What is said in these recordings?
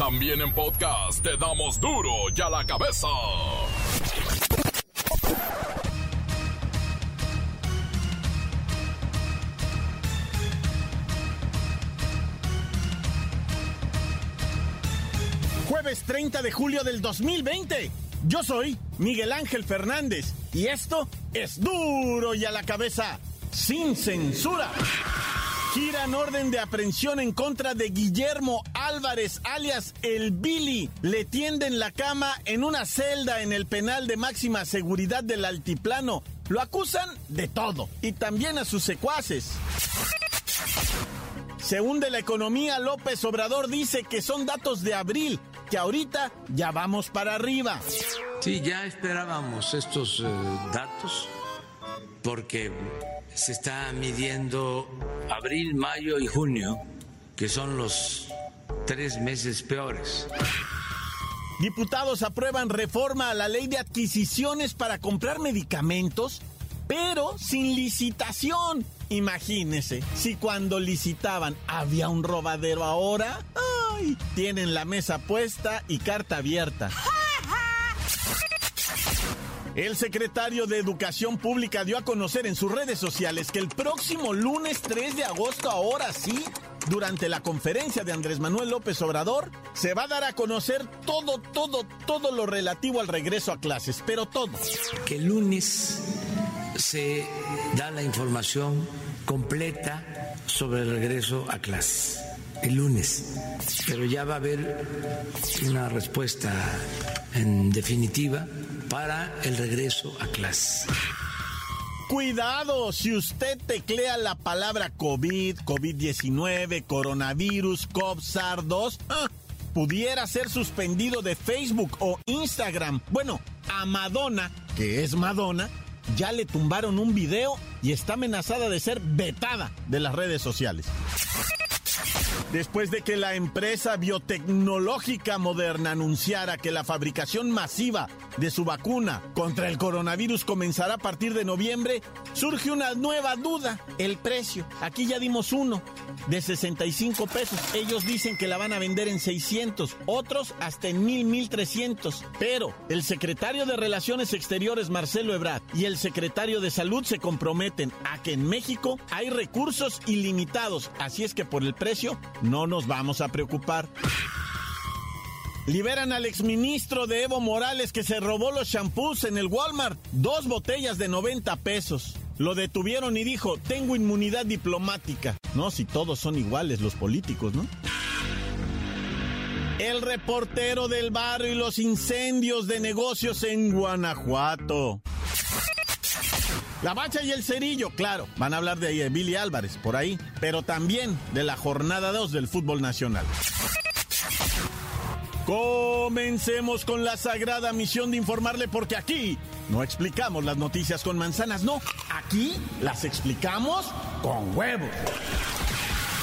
También en podcast te damos duro y a la cabeza. Jueves 30 de julio del 2020. Yo soy Miguel Ángel Fernández y esto es duro y a la cabeza, sin censura. Giran orden de aprehensión en contra de Guillermo Álvarez, alias el Billy. Le tienden la cama en una celda en el penal de máxima seguridad del altiplano. Lo acusan de todo y también a sus secuaces. Se hunde la economía, López Obrador dice que son datos de abril, que ahorita ya vamos para arriba. Sí, ya esperábamos estos eh, datos porque se está midiendo abril, mayo y junio, que son los tres meses peores. Diputados aprueban reforma a la ley de adquisiciones para comprar medicamentos, pero sin licitación. Imagínese, si cuando licitaban había un robadero ahora, ¡ay! Tienen la mesa puesta y carta abierta. El secretario de Educación Pública dio a conocer en sus redes sociales que el próximo lunes 3 de agosto, ahora sí, durante la conferencia de Andrés Manuel López Obrador, se va a dar a conocer todo, todo, todo lo relativo al regreso a clases, pero todo. Que el lunes se da la información completa sobre el regreso a clases. El lunes. Pero ya va a haber una respuesta en definitiva para el regreso a clases. Cuidado, si usted teclea la palabra COVID, COVID-19, coronavirus, COV-SAR-2, ¡ah! pudiera ser suspendido de Facebook o Instagram. Bueno, a Madonna, que es Madonna, ya le tumbaron un video y está amenazada de ser vetada de las redes sociales. Después de que la empresa biotecnológica moderna anunciara que la fabricación masiva de su vacuna contra el coronavirus comenzará a partir de noviembre, surge una nueva duda, el precio. Aquí ya dimos uno, de 65 pesos. Ellos dicen que la van a vender en 600, otros hasta en 1000, 1300. Pero el secretario de Relaciones Exteriores, Marcelo Ebrard, y el secretario de Salud se comprometen a que en México hay recursos ilimitados, así es que por el precio no nos vamos a preocupar. Liberan al exministro de Evo Morales que se robó los shampoos en el Walmart. Dos botellas de 90 pesos. Lo detuvieron y dijo, tengo inmunidad diplomática. No, si todos son iguales los políticos, ¿no? El reportero del barrio y los incendios de negocios en Guanajuato. La Bacha y el Cerillo, claro, van a hablar de Billy Álvarez por ahí, pero también de la jornada 2 del fútbol nacional. Comencemos con la sagrada misión de informarle porque aquí no explicamos las noticias con manzanas, no, aquí las explicamos con huevos.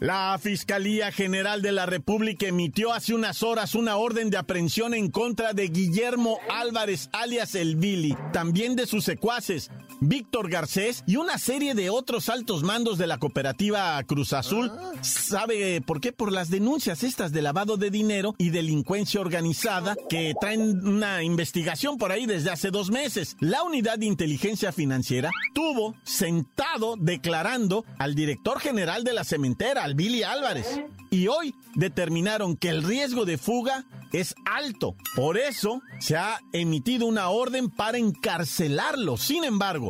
La Fiscalía General de la República emitió hace unas horas una orden de aprehensión en contra de Guillermo Álvarez, alias El Billy, también de sus secuaces, Víctor Garcés y una serie de otros altos mandos de la cooperativa Cruz Azul. ¿Sabe por qué? Por las denuncias estas de lavado de dinero y delincuencia organizada que traen una investigación por ahí desde hace dos meses. La unidad de inteligencia financiera tuvo sentado declarando al director general de la cementera, al Billy Álvarez. Y hoy determinaron que el riesgo de fuga es alto. Por eso se ha emitido una orden para encarcelarlo. Sin embargo,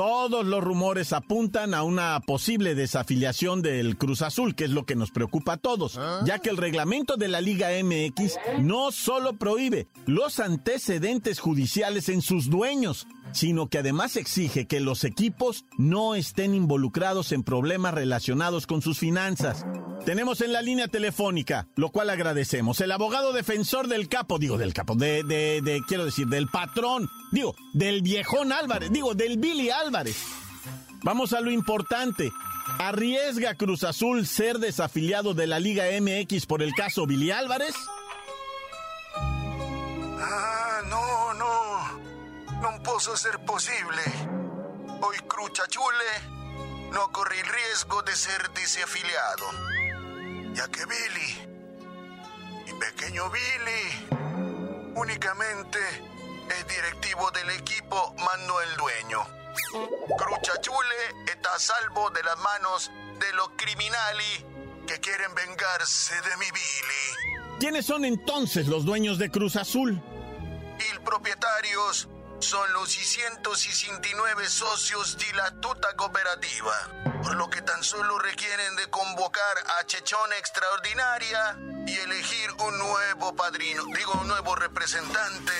todos los rumores apuntan a una posible desafiliación del Cruz Azul, que es lo que nos preocupa a todos, ya que el reglamento de la Liga MX no solo prohíbe los antecedentes judiciales en sus dueños, sino que además exige que los equipos no estén involucrados en problemas relacionados con sus finanzas. Tenemos en la línea telefónica, lo cual agradecemos, el abogado defensor del capo, digo del capo, de, de, de, quiero decir, del patrón, digo, del viejón Álvarez, digo, del Billy Álvarez. Vamos a lo importante. ¿Arriesga Cruz Azul ser desafiliado de la Liga MX por el caso Billy Álvarez? Ah, no, no. No puedo ser posible. Hoy Chule no corre el riesgo de ser desafiliado. Ya que Billy, mi pequeño Billy, únicamente es directivo del equipo, mando el dueño. Chule está a salvo de las manos de los criminales que quieren vengarse de mi Billy. ¿Quiénes son entonces los dueños de Cruz Azul? Y propietarios son los 669 socios de la tuta cooperativa, por lo que tan solo requieren de convocar a Chechón Extraordinaria y elegir un nuevo padrino, digo, un nuevo representante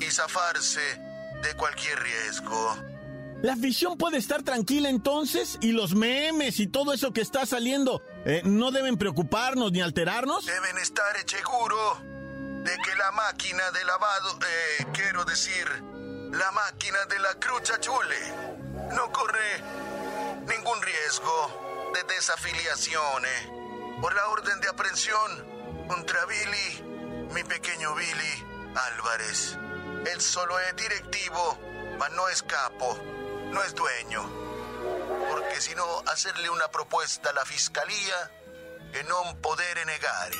y zafarse de cualquier riesgo. La afición puede estar tranquila entonces y los memes y todo eso que está saliendo eh, no deben preocuparnos ni alterarnos. Deben estar seguro de que la máquina de lavado, eh, quiero decir, la máquina de la Crucha Chule no corre ningún riesgo de desafiliación por la orden de aprehensión contra Billy, mi pequeño Billy Álvarez. Él solo es directivo, mas no es capo no es dueño. Porque si no, hacerle una propuesta a la fiscalía que no poder negar.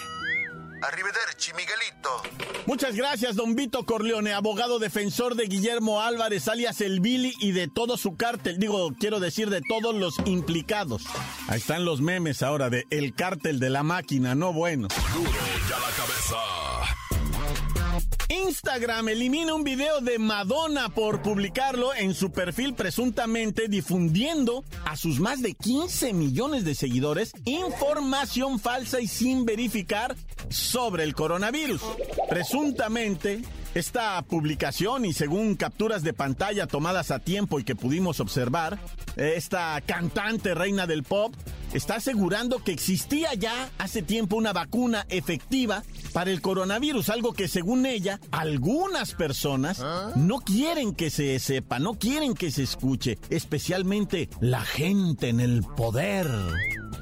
Arrivederci, Miguelito. Muchas gracias, don Vito Corleone, abogado defensor de Guillermo Álvarez, alias el Billy, y de todo su cártel. Digo, quiero decir, de todos los implicados. Ahí están los memes ahora de el cártel de la máquina, no bueno. Duro ya la cabeza. Instagram elimina un video de Madonna por publicarlo en su perfil presuntamente difundiendo a sus más de 15 millones de seguidores información falsa y sin verificar sobre el coronavirus. Presuntamente, esta publicación y según capturas de pantalla tomadas a tiempo y que pudimos observar, esta cantante reina del pop está asegurando que existía ya hace tiempo una vacuna efectiva para el coronavirus, algo que según ella, algunas personas ¿Ah? no quieren que se sepa, no quieren que se escuche, especialmente la gente en el poder.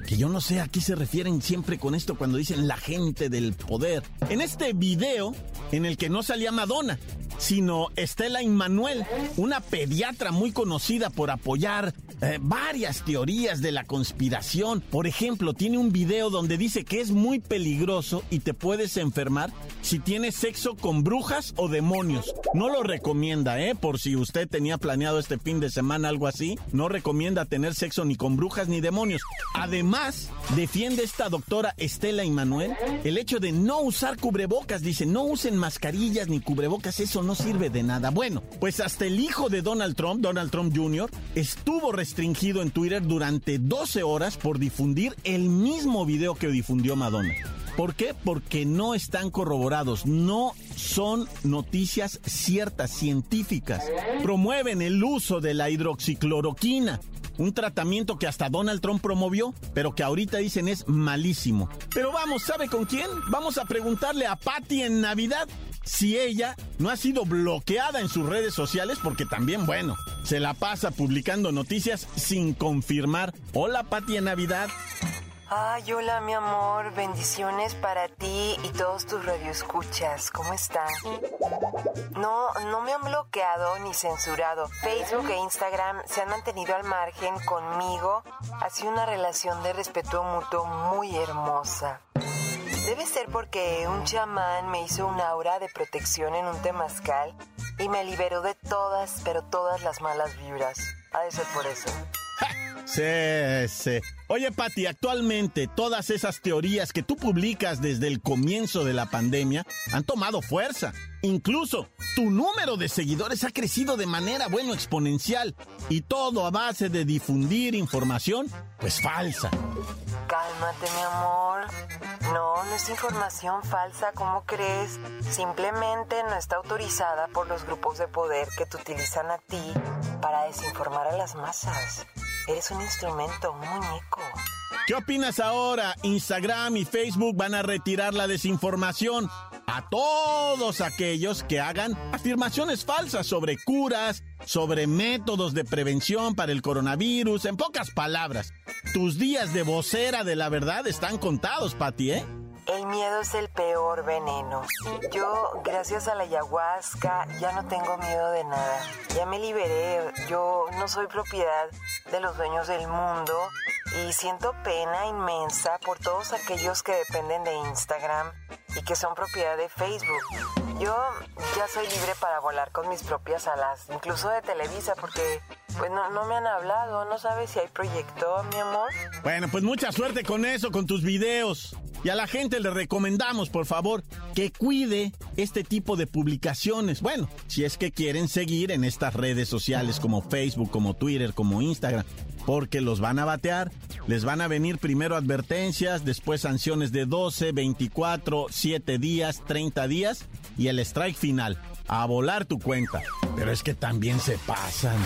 Que yo no sé a qué se refieren siempre con esto cuando dicen la gente del poder. En este video, en el que no salía Madonna, sino Estela Immanuel, una pediatra muy conocida por apoyar eh, varias teorías de la conspiración. Por ejemplo, tiene un video donde dice que es muy peligroso y te puedes enfermar si tienes sexo con brujas o demonios. No lo recomienda, ¿eh? Por si usted tenía planeado este fin de semana algo así, no recomienda tener sexo ni con brujas ni demonios. Además, defiende esta doctora Estela Immanuel el hecho de no usar cubrebocas. Dice, no usen mascarillas ni cubrebocas, eso no sirve de nada. Bueno, pues hasta el hijo de Donald Trump, Donald Trump Jr., estuvo restringido en Twitter durante 12 horas por difundir el mismo video que difundió Madonna. ¿Por qué? Porque no están corroborados, no son noticias ciertas, científicas. Promueven el uso de la hidroxicloroquina, un tratamiento que hasta Donald Trump promovió, pero que ahorita dicen es malísimo. Pero vamos, ¿sabe con quién? Vamos a preguntarle a Patty en Navidad si ella no ha sido bloqueada en sus redes sociales, porque también, bueno, se la pasa publicando noticias sin confirmar. Hola, Pati en Navidad. Ay, hola mi amor, bendiciones para ti y todos tus radioescuchas. ¿Cómo están? No, no me han bloqueado ni censurado. Facebook e Instagram se han mantenido al margen conmigo. Ha sido una relación de respeto mutuo muy hermosa. Debe ser porque un chamán me hizo una aura de protección en un temazcal y me liberó de todas, pero todas las malas vibras. Ha de ser por eso. Sí, sí. Oye, Patti, actualmente todas esas teorías que tú publicas desde el comienzo de la pandemia han tomado fuerza. Incluso tu número de seguidores ha crecido de manera, bueno, exponencial. Y todo a base de difundir información, pues falsa. Cálmate, mi amor. No, no es información falsa, ¿cómo crees? Simplemente no está autorizada por los grupos de poder que te utilizan a ti para desinformar a las masas. Eres un instrumento, muñeco. ¿Qué opinas ahora? Instagram y Facebook van a retirar la desinformación a todos aquellos que hagan afirmaciones falsas sobre curas, sobre métodos de prevención para el coronavirus. En pocas palabras, tus días de vocera de la verdad están contados, Pati, ¿eh? El miedo es el peor veneno. Yo, gracias a la ayahuasca, ya no tengo miedo de nada. Ya me liberé. Yo no soy propiedad de los dueños del mundo y siento pena inmensa por todos aquellos que dependen de Instagram y que son propiedad de Facebook. Yo ya soy libre para volar con mis propias alas, incluso de Televisa, porque pues no, no me han hablado, no sabes si hay proyecto, mi amor. Bueno, pues mucha suerte con eso, con tus videos. Y a la gente le recomendamos, por favor, que cuide este tipo de publicaciones. Bueno, si es que quieren seguir en estas redes sociales como Facebook, como Twitter, como Instagram, porque los van a batear. Les van a venir primero advertencias, después sanciones de 12, 24, 7 días, 30 días y el strike final. A volar tu cuenta. Pero es que también se pasan.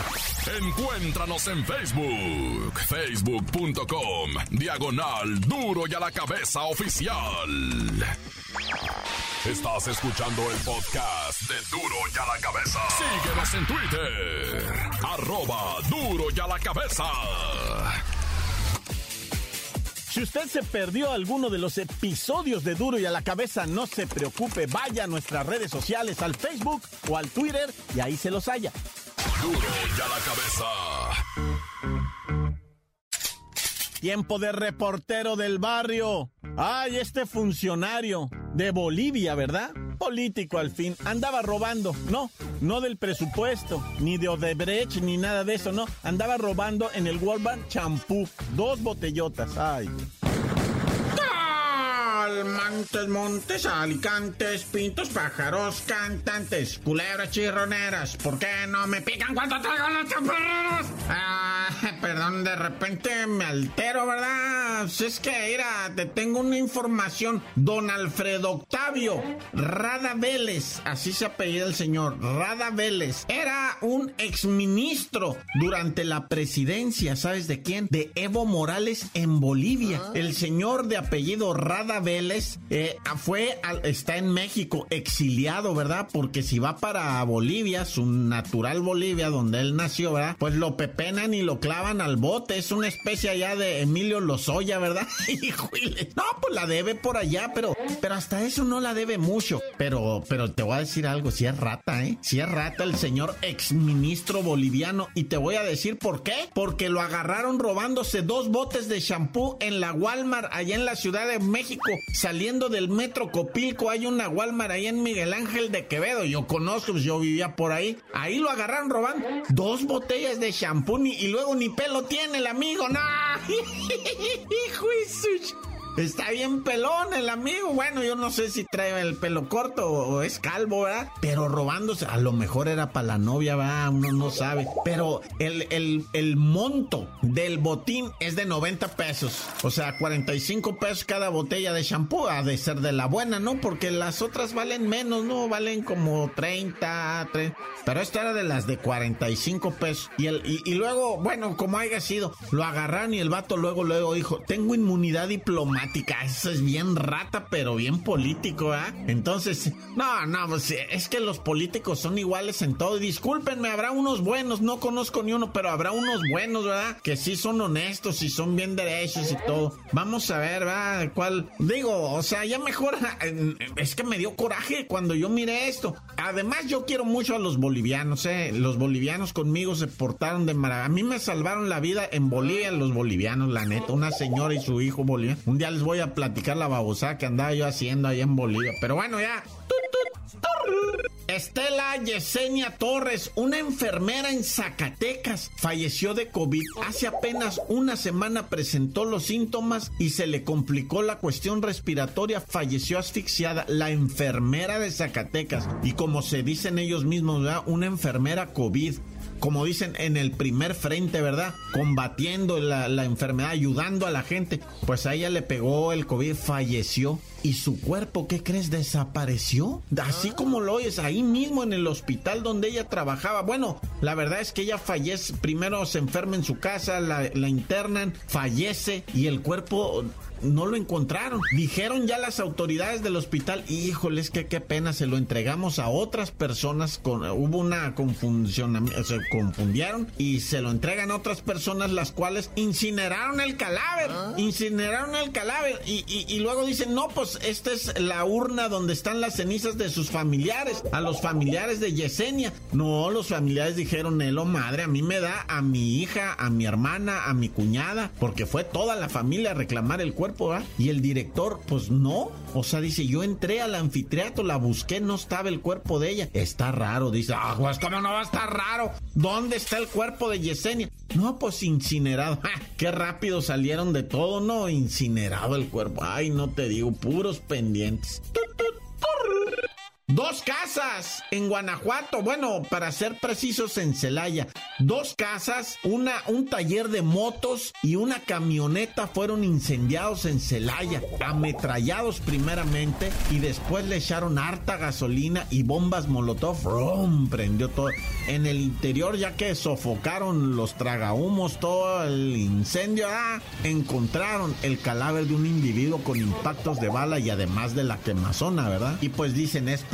Encuéntranos en Facebook, facebook.com, diagonal duro y a la cabeza oficial. Estás escuchando el podcast de Duro y a la cabeza. Síguenos en Twitter, arroba duro y a la cabeza. Si usted se perdió alguno de los episodios de Duro y a la cabeza, no se preocupe, vaya a nuestras redes sociales, al Facebook o al Twitter y ahí se los haya. Duro y a la cabeza. Tiempo de reportero del barrio. Ay, este funcionario de Bolivia, ¿verdad? Político al fin. Andaba robando. No, no del presupuesto, ni de Odebrecht, ni nada de eso, no. Andaba robando en el Walmart champú. Dos botellotas. Ay. Montes, montes, alicantes, pintos, pájaros, cantantes, culebras chirroneras. ¿Por qué no me pican cuando traigo los chaparreros? Ah, perdón, de repente me altero, ¿verdad? Si es que, mira, te tengo una información. Don Alfredo Octavio Rada Vélez, así se apellida el señor, Rada Vélez, era un exministro durante la presidencia, ¿sabes de quién? De Evo Morales en Bolivia. El señor de apellido Rada Vélez eh, fue, está en México exiliado, ¿verdad? Porque si va para Bolivia, su natural Bolivia, donde él nació, ¿verdad? Pues lo pepenan y lo clavan al bote. Es una especie allá de Emilio Lozoya, ¿verdad? no, pues la debe por allá, pero, pero hasta eso no la debe mucho. Pero, pero te voy a decir algo, si es rata, ¿eh? Si es rata el señor exministro boliviano. Y te voy a decir por qué. Porque lo agarraron robándose dos botes de shampoo en la Walmart, allá en la Ciudad de México saliendo del metro Copilco hay una Walmart ahí en Miguel Ángel de Quevedo. Yo conozco, pues, yo vivía por ahí. Ahí lo agarraron robando dos botellas de shampoo y luego ni pelo tiene el amigo. ¡No! ¡Hijo Está bien pelón el amigo. Bueno, yo no sé si trae el pelo corto o es calvo, ¿verdad? Pero robándose, a lo mejor era para la novia, ¿verdad? Uno no sabe. Pero el, el, el monto del botín es de 90 pesos. O sea, 45 pesos cada botella de shampoo. Ha de ser de la buena, ¿no? Porque las otras valen menos, ¿no? Valen como 30, 30. Pero esta era de las de 45 pesos. Y, el, y, y luego, bueno, como haya sido, lo agarraron y el vato luego, luego dijo, tengo inmunidad diplomática eso es bien rata, pero bien político, ¿ah? Entonces, no, no, pues es que los políticos son iguales en todo. discúlpenme, habrá unos buenos, no conozco ni uno, pero habrá unos buenos, ¿verdad? Que sí son honestos y son bien derechos y todo. Vamos a ver, ¿verdad? ¿Cuál? Digo, o sea, ya mejor. Es que me dio coraje cuando yo miré esto. Además, yo quiero mucho a los bolivianos, ¿eh? Los bolivianos conmigo se portaron de maravilla. A mí me salvaron la vida en Bolivia los bolivianos, la neta. Una señora y su hijo boliviano. Un día les voy a platicar la babosada que andaba yo haciendo ahí en Bolivia. Pero bueno, ya. Estela Yesenia Torres, una enfermera en Zacatecas, falleció de COVID. Hace apenas una semana presentó los síntomas y se le complicó la cuestión respiratoria. Falleció asfixiada la enfermera de Zacatecas. Y como se dicen ellos mismos, una enfermera COVID. Como dicen, en el primer frente, ¿verdad? Combatiendo la, la enfermedad, ayudando a la gente. Pues a ella le pegó el COVID, falleció y su cuerpo, ¿qué crees? Desapareció. Así como lo oyes, ahí mismo en el hospital donde ella trabajaba. Bueno, la verdad es que ella fallece, primero se enferma en su casa, la, la internan, fallece y el cuerpo no lo encontraron. Dijeron ya las autoridades del hospital, híjoles, que qué pena, se lo entregamos a otras personas. Con, hubo una confusión, se confundieron y se lo entregan a otras personas, las cuales incineraron el cadáver. Ah. Incineraron el cadáver y, y, luego dicen, no, pues esta es la urna donde están las cenizas de sus familiares, a los familiares de Yesenia. No, los familiares dijeron, Elo, madre, a mí me da a mi hija, a mi hermana, a mi cuñada, porque fue toda la familia a reclamar el cuerpo y el director, pues no. O sea, dice, yo entré al anfiteatro, la busqué, no estaba el cuerpo de ella. Está raro, dice, ah, pues cómo no va a estar raro. ¿Dónde está el cuerpo de Yesenia? No, pues incinerado. Qué rápido salieron de todo, no, incinerado el cuerpo. Ay, no te digo, puros pendientes. Dos casas en Guanajuato, bueno, para ser precisos en Celaya. Dos casas, una, un taller de motos y una camioneta fueron incendiados en Celaya, ametrallados primeramente y después le echaron harta gasolina y bombas molotov. ¡Rum! Prendió todo. En el interior, ya que sofocaron los tragahumos, todo el incendio, ah, encontraron el cadáver de un individuo con impactos de bala y además de la quemazona, ¿verdad? Y pues dicen, es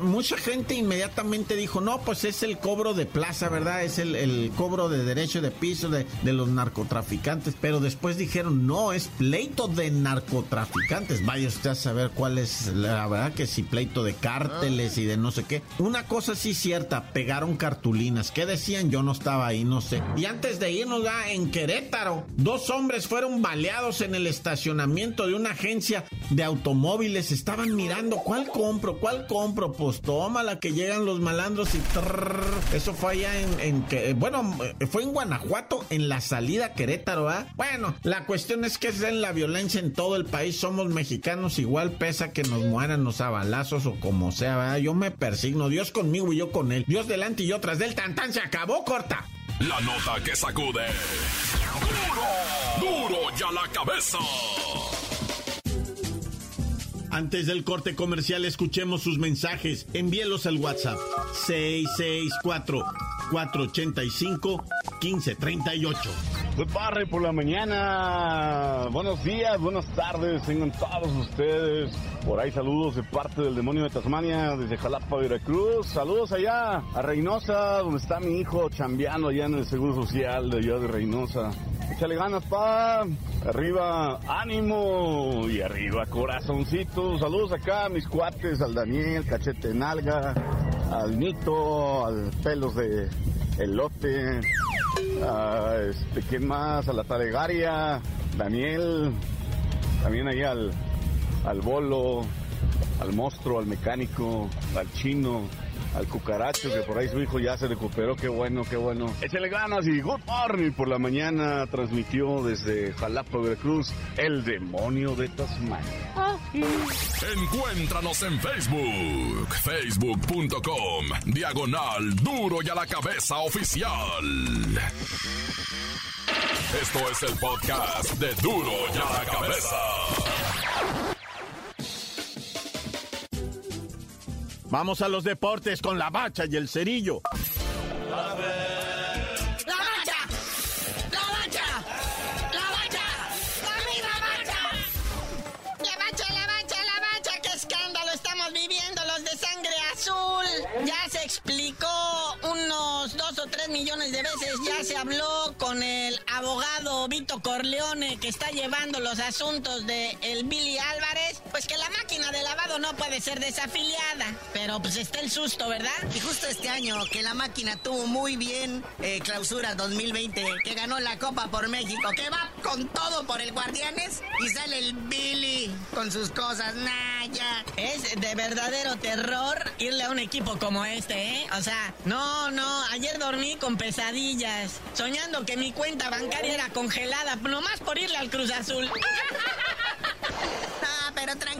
Mucha gente inmediatamente dijo, no, pues es el cobro de plaza, ¿verdad? Es el, cobro de derecho de piso de, los narcotraficantes. Pero después dijeron, no, es pleito de narcotraficantes. Vaya usted a saber cuál es la verdad que si pleito de cárteles y de no sé qué. Una cosa sí cierta, pegaron cartulinas. ¿Qué decían? Yo no estaba ahí, no sé. Y antes de irnos ya en Querétaro, dos hombres fueron baleados en el estacionamiento de una agencia de automóviles. Estaban mirando cuál compro, cuál compro? Pues la que llegan los malandros y eso fue allá en, que, eh, bueno, eh, fue en Guanajuato, en la salida Querétaro, ¿ah? Bueno, la cuestión es que es en la violencia en todo el país, somos mexicanos, igual pesa que nos mueran los abalazos o como sea, ¿verdad? Yo me persigno, Dios conmigo y yo con él, Dios delante y yo tras del tan se acabó, corta. La nota que sacude. Duro, duro ya la cabeza. Antes del corte comercial, escuchemos sus mensajes. Envíelos al WhatsApp 664-485-1538. Good barre por la mañana. Buenos días, buenas tardes. Tengan todos ustedes. Por ahí saludos de parte del demonio de Tasmania, desde Jalapa, Veracruz. Saludos allá a Reynosa, donde está mi hijo chambeando allá en el Seguro Social de allá de Reynosa. Échale ganas, pa. Arriba, ánimo. Y arriba, corazoncito. Saludos acá a mis cuates, al Daniel, cachete nalga, al Nito, al pelos de elote. A este, ¿quién más? A la Talegaria, Daniel. También ahí al, al bolo, al monstruo, al mecánico, al chino al cucaracho, que por ahí su hijo ya se recuperó. Qué bueno, qué bueno. Échale ganas y good morning por la mañana. Transmitió desde Jalapa, Veracruz, el demonio de Tasmania. Encuéntranos en Facebook, facebook.com, diagonal duro y a la cabeza oficial. Esto es el podcast de duro y a la cabeza. Vamos a los deportes con la bacha y el cerillo. ¡La bacha! ¡La bacha! ¡La bacha! ¡La bacha! ¡La bacha, la bacha, la bacha! ¡Qué escándalo estamos viviendo los de sangre azul! Ya se explicó unos dos o tres millones de veces, ya se habló con el abogado Vito Corleone que está llevando los asuntos de el Billy Álvarez, pues que la máquina de lavado no puede ser desafiliada. Pero pues está el susto, ¿verdad? Y justo este año que la máquina tuvo muy bien eh, clausura 2020, que ganó la Copa por México, que va con todo por el Guardianes y sale el Billy con sus cosas. Nah, ya. Es de verdadero terror irle a un equipo como este, ¿eh? O sea, no, no, ayer dormí con pesadillas, soñando que mi cuenta bancaria era congelada, nomás por irle al Cruz Azul.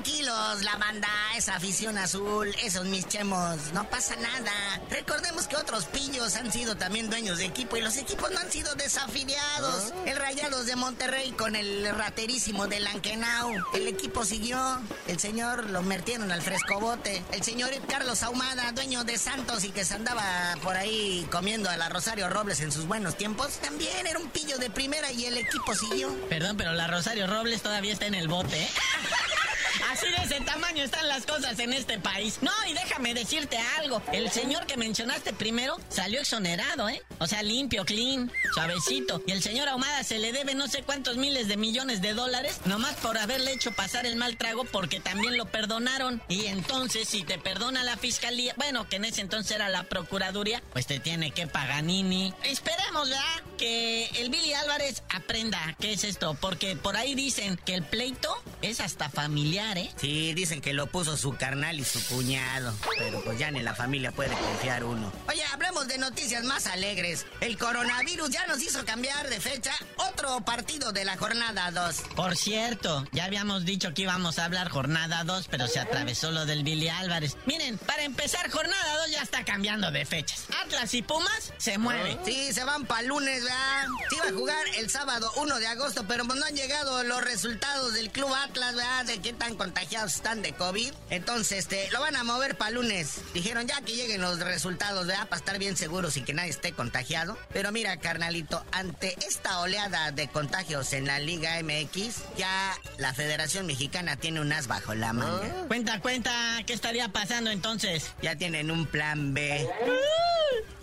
Tranquilos, la banda, esa afición azul, esos mis chemos, no pasa nada. Recordemos que otros pillos han sido también dueños de equipo y los equipos no han sido desafiliados. Ah. El Rayados de Monterrey con el raterísimo de Lankenau. El equipo siguió, el señor lo metieron al frescobote. El señor Carlos Ahumada, dueño de Santos y que se andaba por ahí comiendo a la Rosario Robles en sus buenos tiempos, también era un pillo de primera y el equipo siguió. Perdón, pero la Rosario Robles todavía está en el bote. ¿eh? Así de ese tamaño están las cosas en este país. No, y déjame decirte algo. El señor que mencionaste primero salió exonerado, ¿eh? O sea, limpio, clean, suavecito. Y el señor Ahumada se le debe no sé cuántos miles de millones de dólares, nomás por haberle hecho pasar el mal trago porque también lo perdonaron. Y entonces, si te perdona la fiscalía, bueno, que en ese entonces era la procuraduría, pues te tiene que Paganini. Esperemos, ¿verdad? Que el Billy Álvarez aprenda qué es esto, porque por ahí dicen que el pleito es hasta familiar, ¿eh? Sí, dicen que lo puso su carnal y su cuñado. Pero pues ya ni la familia puede confiar uno. Oye, hablemos de noticias más alegres. El coronavirus ya nos hizo cambiar de fecha otro partido de la jornada 2. Por cierto, ya habíamos dicho que íbamos a hablar jornada 2, pero se atravesó lo del Billy Álvarez. Miren, para empezar, jornada 2 ya está cambiando de fechas. Atlas y Pumas se mueven. Sí, se van para lunes, ¿verdad? Se iba a jugar el sábado 1 de agosto, pero pues no han llegado los resultados del Club Atlas, ¿verdad? De qué tan contagiados están de COVID. Entonces, este, lo van a mover para lunes. Dijeron ya que lleguen los resultados, ¿verdad? Para estar bien seguros y que nadie esté contagiado. Pero mira, carnalito, ante esta oleada de contagios en la Liga MX, ya la Federación Mexicana tiene un as bajo la manga. Ah. Cuenta, cuenta, ¿qué estaría pasando entonces? Ya tienen un plan B.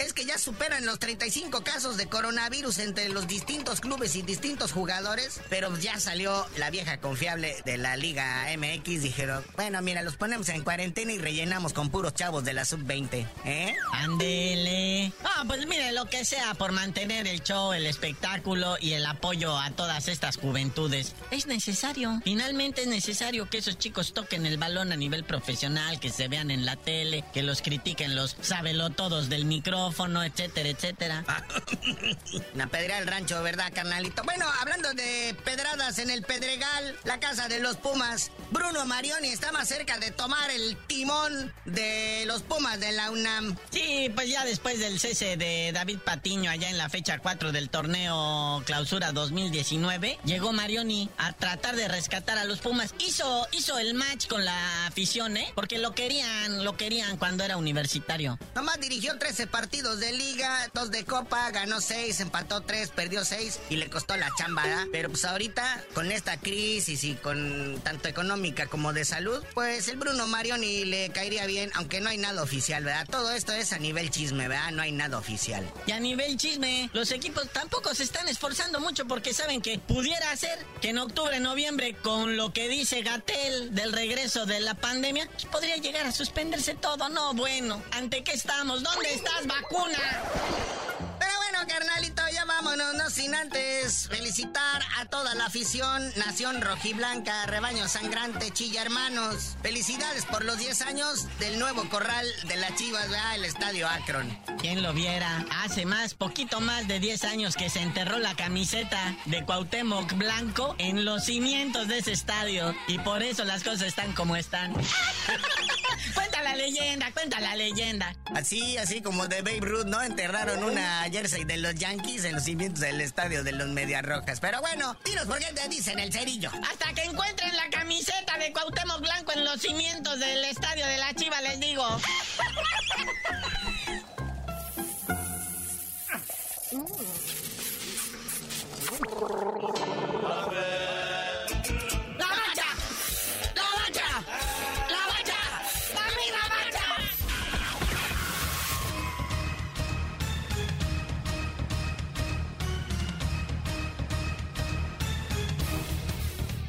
Es que ya superan los 35 casos de coronavirus entre los distintos clubes y distintos jugadores, pero ya salió la vieja confiable de la Liga MX dijeron, bueno, mira, los ponemos en cuarentena y rellenamos con puros chavos de la sub-20, ¿eh? Ándele. Ah, pues mire, lo que sea por mantener el show, el espectáculo y el apoyo a todas estas juventudes. Es necesario. Finalmente es necesario que esos chicos toquen el balón a nivel profesional, que se vean en la tele, que los critiquen los todos del micrófono, etcétera, etcétera. Una pedrea del rancho, ¿verdad, carnalito? Bueno, hablando de pedradas en el Pedregal, la casa de los Pumas, Bruno Marioni está más cerca de tomar el timón de los Pumas de la UNAM. Sí, pues ya después del cese de David Patiño allá en la fecha 4 del torneo Clausura 2019, llegó Marioni a tratar de rescatar a los Pumas. Hizo, hizo el match con la afición, ¿eh? Porque lo querían, lo querían cuando era universitario. Nomás dirigió 13 partidos de liga, 2 de copa, ganó 6, empató 3, perdió 6 y le costó la chamba, ¿verdad? Pero pues ahorita, con esta crisis y con tanto económico como de salud, pues el Bruno Marioni le caería bien, aunque no hay nada oficial, ¿verdad? Todo esto es a nivel chisme, ¿verdad? No hay nada oficial. Y a nivel chisme, los equipos tampoco se están esforzando mucho porque saben que pudiera ser que en octubre, noviembre, con lo que dice Gatel del regreso de la pandemia, podría llegar a suspenderse todo. No, bueno, ¿ante qué estamos? ¿Dónde estás, vacuna? carnalito, ya vámonos, no sin antes felicitar a toda la afición, Nación Rojiblanca, Rebaño Sangrante, Chilla Hermanos. Felicidades por los 10 años del nuevo corral de la Chivas, ¿verdad? El Estadio Akron. ¿Quién lo viera? Hace más, poquito más de 10 años que se enterró la camiseta de Cuauhtémoc Blanco en los cimientos de ese estadio. Y por eso las cosas están como están. cuenta la leyenda, cuenta la leyenda. Así, así como de Babe Ruth, ¿no? Enterraron una jersey de los Yankees en los cimientos del estadio de los Medias Rojas. Pero bueno, dinos por qué te dicen el cerillo. Hasta que encuentren la camiseta de Cuauhtémoc Blanco en los cimientos del estadio de la Chiva, les digo.